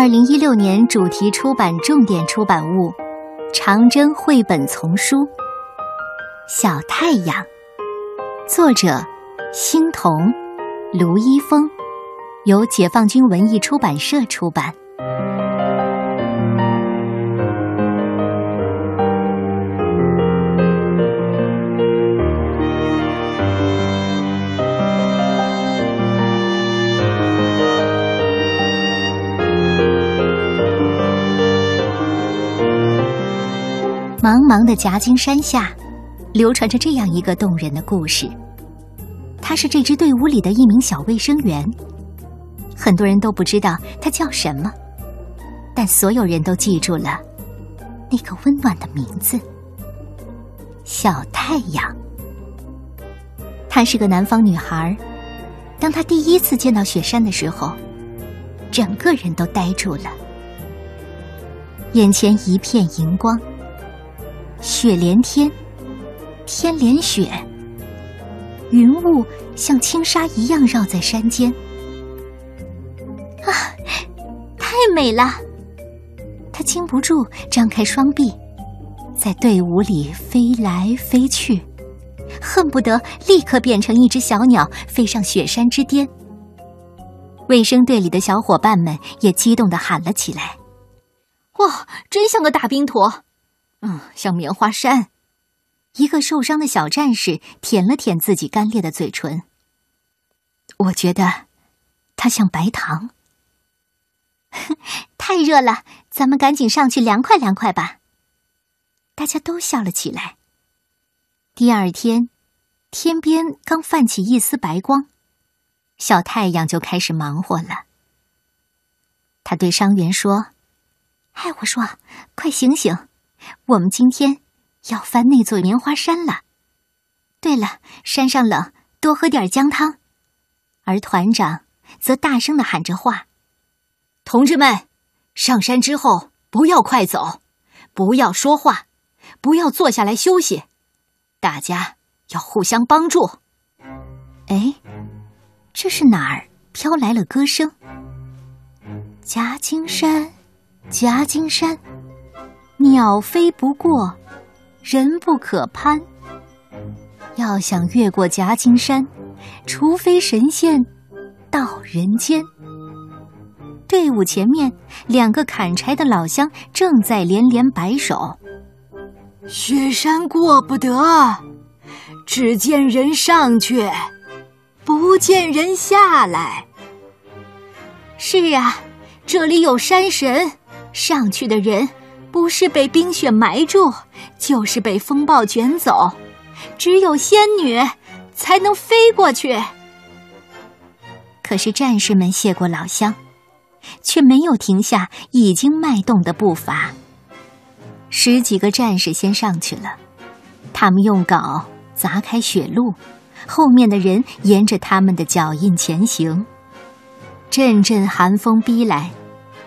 二零一六年主题出版重点出版物《长征绘本丛书》《小太阳》，作者：星童、卢一峰，由解放军文艺出版社出版。茫茫的夹金山下，流传着这样一个动人的故事。他是这支队伍里的一名小卫生员，很多人都不知道他叫什么，但所有人都记住了那个温暖的名字——小太阳。她是个南方女孩，当她第一次见到雪山的时候，整个人都呆住了，眼前一片银光。雪连天，天连雪，云雾像轻纱一样绕在山间。啊，太美了！他禁不住张开双臂，在队伍里飞来飞去，恨不得立刻变成一只小鸟飞上雪山之巅。卫生队里的小伙伴们也激动的喊了起来：“哇，真像个大冰坨！”嗯，像棉花山。一个受伤的小战士舔了舔自己干裂的嘴唇。我觉得，它像白糖。太热了，咱们赶紧上去凉快凉快吧。大家都笑了起来。第二天，天边刚泛起一丝白光，小太阳就开始忙活了。他对伤员说：“哎，我说，快醒醒！”我们今天要翻那座棉花山了。对了，山上冷，多喝点姜汤。而团长则大声的喊着话：“同志们，上山之后不要快走，不要说话，不要坐下来休息，大家要互相帮助。”哎，这是哪儿飘来了歌声？夹金山，夹金山。鸟飞不过，人不可攀。要想越过夹金山，除非神仙到人间。队伍前面，两个砍柴的老乡正在连连摆手：“雪山过不得，只见人上去，不见人下来。”是啊，这里有山神，上去的人。不是被冰雪埋住，就是被风暴卷走，只有仙女才能飞过去。可是战士们谢过老乡，却没有停下已经迈动的步伐。十几个战士先上去了，他们用镐砸开雪路，后面的人沿着他们的脚印前行。阵阵寒风逼来。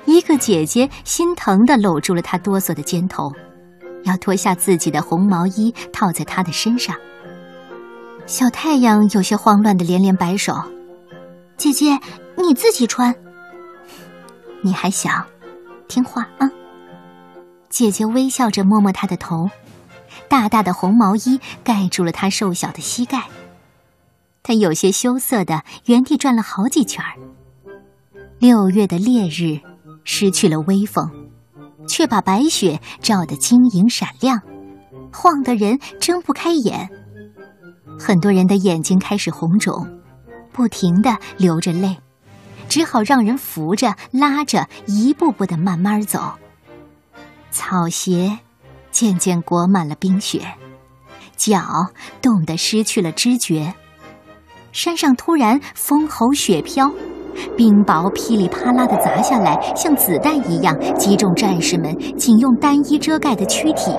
一个姐姐心疼的搂住了她哆嗦的肩头，要脱下自己的红毛衣套在她的身上。小太阳有些慌乱的连连摆手：“姐姐，你自己穿。你还小，听话啊。”姐姐微笑着摸摸他的头，大大的红毛衣盖住了他瘦小的膝盖。他有些羞涩的原地转了好几圈儿。六月的烈日。失去了威风，却把白雪照得晶莹闪亮，晃得人睁不开眼。很多人的眼睛开始红肿，不停的流着泪，只好让人扶着、拉着，一步步的慢慢走。草鞋渐渐裹满了冰雪，脚冻得失去了知觉。山上突然风吼雪飘。冰雹噼里啪啦的砸下来，像子弹一样击中战士们仅用单衣遮盖的躯体。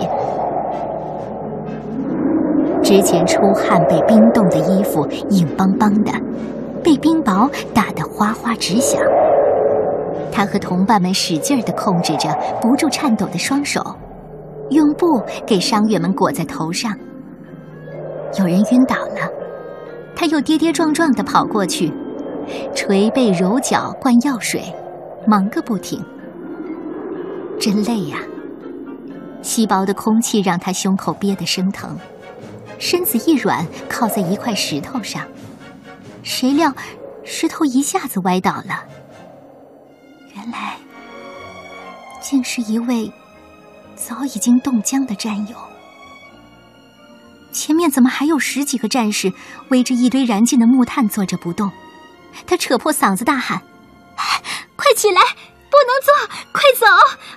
之前出汗被冰冻的衣服硬邦邦的，被冰雹打得哗哗直响。他和同伴们使劲地控制着不住颤抖的双手，用布给伤员们裹在头上。有人晕倒了，他又跌跌撞撞地跑过去。捶背、揉脚、灌药水，忙个不停。真累呀！稀薄的空气让他胸口憋得生疼，身子一软，靠在一块石头上。谁料，石头一下子歪倒了。原来，竟是一位早已经冻僵的战友。前面怎么还有十几个战士围着一堆燃尽的木炭坐着不动？他扯破嗓子大喊：“快起来！不能坐！快走！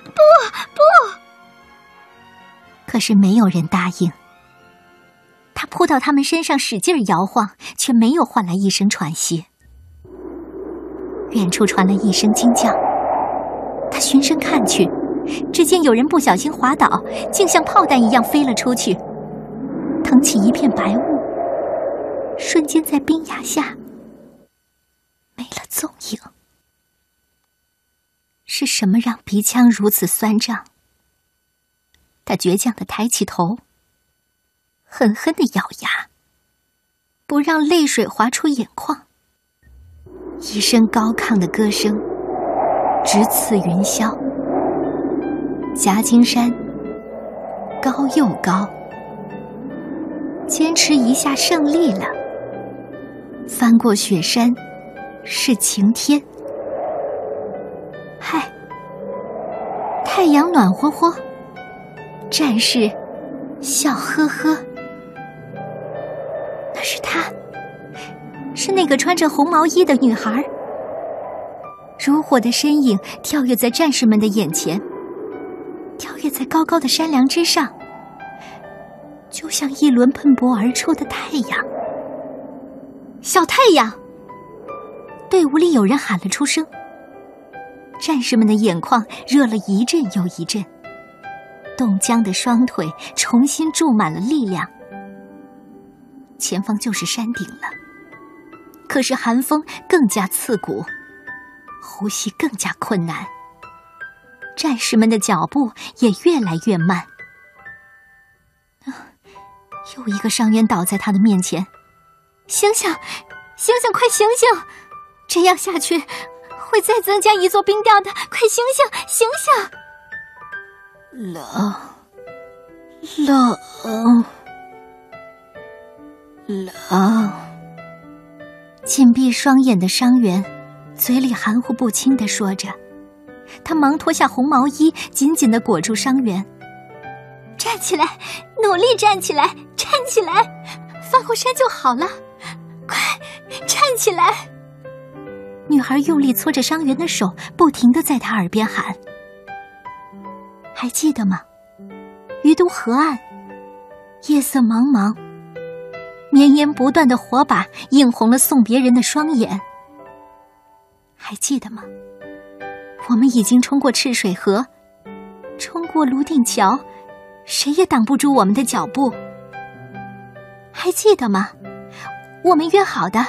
不不！”可是没有人答应。他扑到他们身上，使劲摇晃，却没有换来一声喘息。远处传来一声惊叫，他循声看去，只见有人不小心滑倒，竟像炮弹一样飞了出去，腾起一片白雾，瞬间在冰崖下没了踪影。是什么让鼻腔如此酸胀？他倔强的抬起头。狠狠的咬牙，不让泪水滑出眼眶。一声高亢的歌声直刺云霄。夹金山高又高，坚持一下胜利了。翻过雪山是晴天。太阳暖和和，战士笑呵呵。那是她，是那个穿着红毛衣的女孩。如火的身影跳跃在战士们的眼前，跳跃在高高的山梁之上，就像一轮喷薄而出的太阳。小太阳！队伍里有人喊了出声。战士们的眼眶热了一阵又一阵，冻僵的双腿重新注满了力量。前方就是山顶了，可是寒风更加刺骨，呼吸更加困难，战士们的脚步也越来越慢。啊，又一个伤员倒在他的面前，醒醒，醒醒，快醒醒！这样下去会再增加一座冰雕的，快醒醒，醒醒！冷，冷。冷，紧闭双眼的伤员，嘴里含糊不清的说着。他忙脱下红毛衣，紧紧的裹住伤员。站起来，努力站起来，站起来，翻过山就好了。快，站起来！女孩用力搓着伤员的手，不停的在他耳边喊：“还记得吗？于都河岸，夜色茫茫。”绵延不断的火把映红了送别人的双眼，还记得吗？我们已经冲过赤水河，冲过泸定桥，谁也挡不住我们的脚步。还记得吗？我们约好的，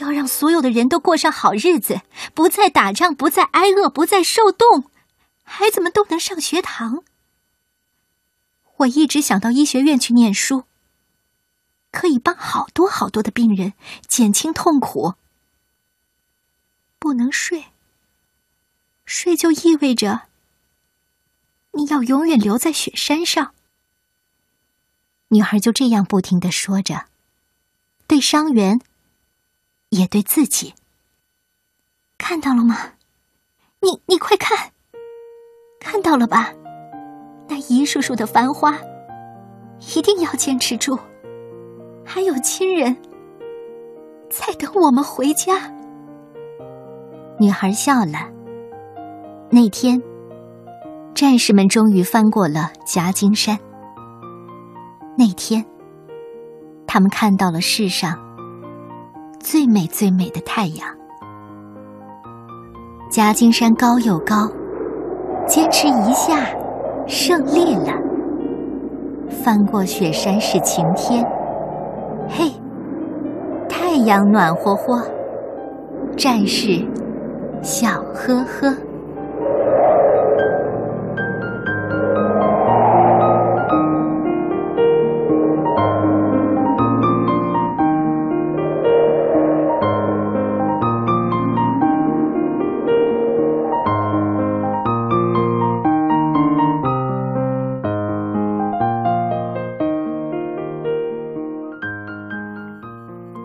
要让所有的人都过上好日子，不再打仗，不再挨饿，不再受冻，孩子们都能上学堂。我一直想到医学院去念书。可以帮好多好多的病人减轻痛苦。不能睡，睡就意味着你要永远留在雪山上。女孩就这样不停的说着，对伤员，也对自己。看到了吗？你你快看，看到了吧？那一束束的繁花，一定要坚持住。还有亲人在等我们回家。女孩笑了。那天，战士们终于翻过了夹金山。那天，他们看到了世上最美最美的太阳。夹金山高又高，坚持一下，胜利了。翻过雪山是晴天。嘿，太阳暖和和，战士笑呵呵。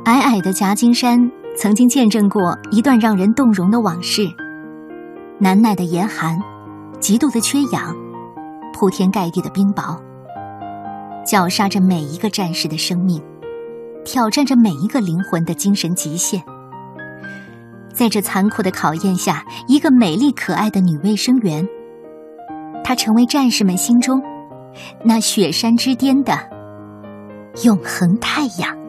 矮矮的夹金山曾经见证过一段让人动容的往事。难耐的严寒，极度的缺氧，铺天盖地的冰雹，绞杀着每一个战士的生命，挑战着每一个灵魂的精神极限。在这残酷的考验下，一个美丽可爱的女卫生员，她成为战士们心中那雪山之巅的永恒太阳。